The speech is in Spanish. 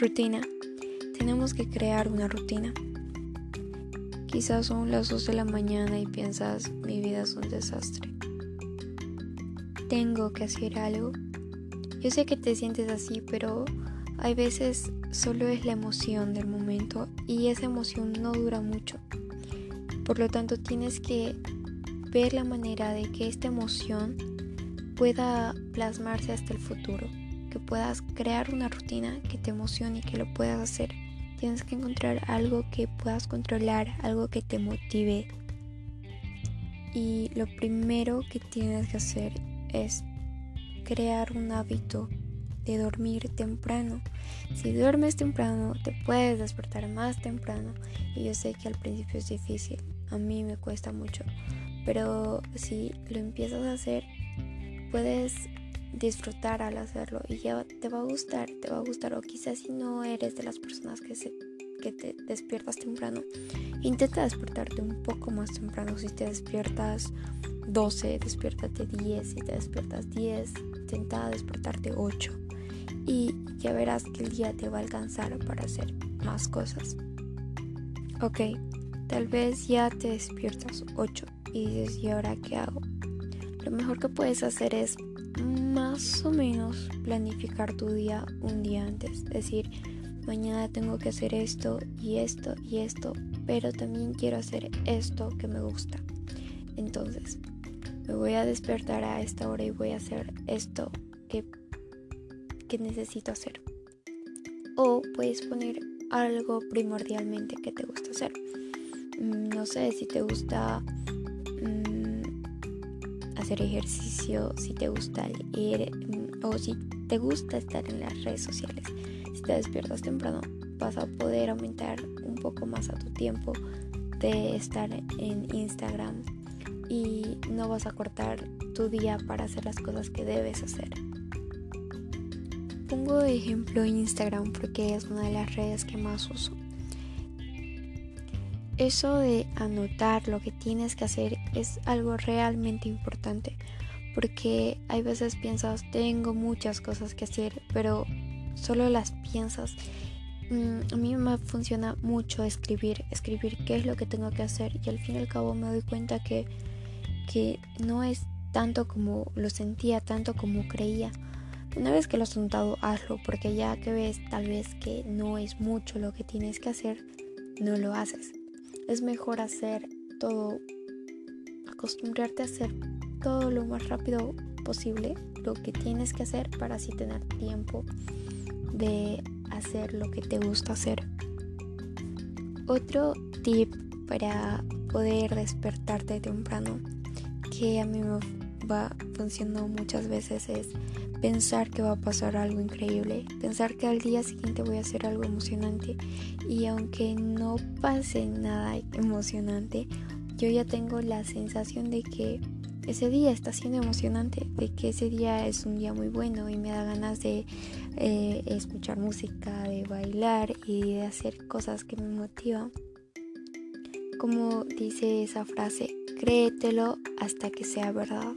Rutina. Tenemos que crear una rutina. Quizás son las 2 de la mañana y piensas, mi vida es un desastre. Tengo que hacer algo. Yo sé que te sientes así, pero hay veces solo es la emoción del momento y esa emoción no dura mucho. Por lo tanto, tienes que ver la manera de que esta emoción pueda plasmarse hasta el futuro, que puedas crear una rutina que te emocione y que lo puedas hacer. Tienes que encontrar algo que puedas controlar, algo que te motive. Y lo primero que tienes que hacer es crear un hábito de dormir temprano. Si duermes temprano, te puedes despertar más temprano. Y yo sé que al principio es difícil, a mí me cuesta mucho. Pero si lo empiezas a hacer, puedes disfrutar al hacerlo y ya te va a gustar, te va a gustar. O quizás si no eres de las personas que, se, que te despiertas temprano, intenta despertarte un poco más temprano. Si te despiertas 12, despiértate 10. Si te despiertas 10, intenta despertarte 8. Y ya verás que el día te va a alcanzar para hacer más cosas. Ok, tal vez ya te despiertas 8 y dices, ¿y ahora qué hago? Lo mejor que puedes hacer es más o menos planificar tu día un día antes. Decir, mañana tengo que hacer esto y esto y esto, pero también quiero hacer esto que me gusta. Entonces, me voy a despertar a esta hora y voy a hacer esto que, que necesito hacer. O puedes poner algo primordialmente que te gusta hacer. Mm, no sé si te gusta hacer ejercicio, si te gusta leer mm, o si te gusta estar en las redes sociales. Si te despiertas temprano, vas a poder aumentar un poco más a tu tiempo de estar en Instagram y no vas a cortar tu día para hacer las cosas que debes hacer. Pongo de ejemplo Instagram porque es una de las redes que más uso. Eso de anotar lo que tienes que hacer es algo realmente importante porque hay veces piensas tengo muchas cosas que hacer pero solo las piensas. Mm, a mí me funciona mucho escribir escribir qué es lo que tengo que hacer y al fin y al cabo me doy cuenta que, que no es tanto como lo sentía tanto como creía. Una vez que lo has anotado hazlo porque ya que ves tal vez que no es mucho lo que tienes que hacer no lo haces es mejor hacer todo, acostumbrarte a hacer todo lo más rápido posible lo que tienes que hacer para así tener tiempo de hacer lo que te gusta hacer. Otro tip para poder despertarte temprano que a mí va funcionando muchas veces es pensar que va a pasar algo increíble, pensar que al día siguiente voy a hacer algo emocionante y aunque no pase nada emocionante, yo ya tengo la sensación de que ese día está siendo emocionante, de que ese día es un día muy bueno y me da ganas de eh, escuchar música, de bailar y de hacer cosas que me motivan. Como dice esa frase, créetelo hasta que sea verdad.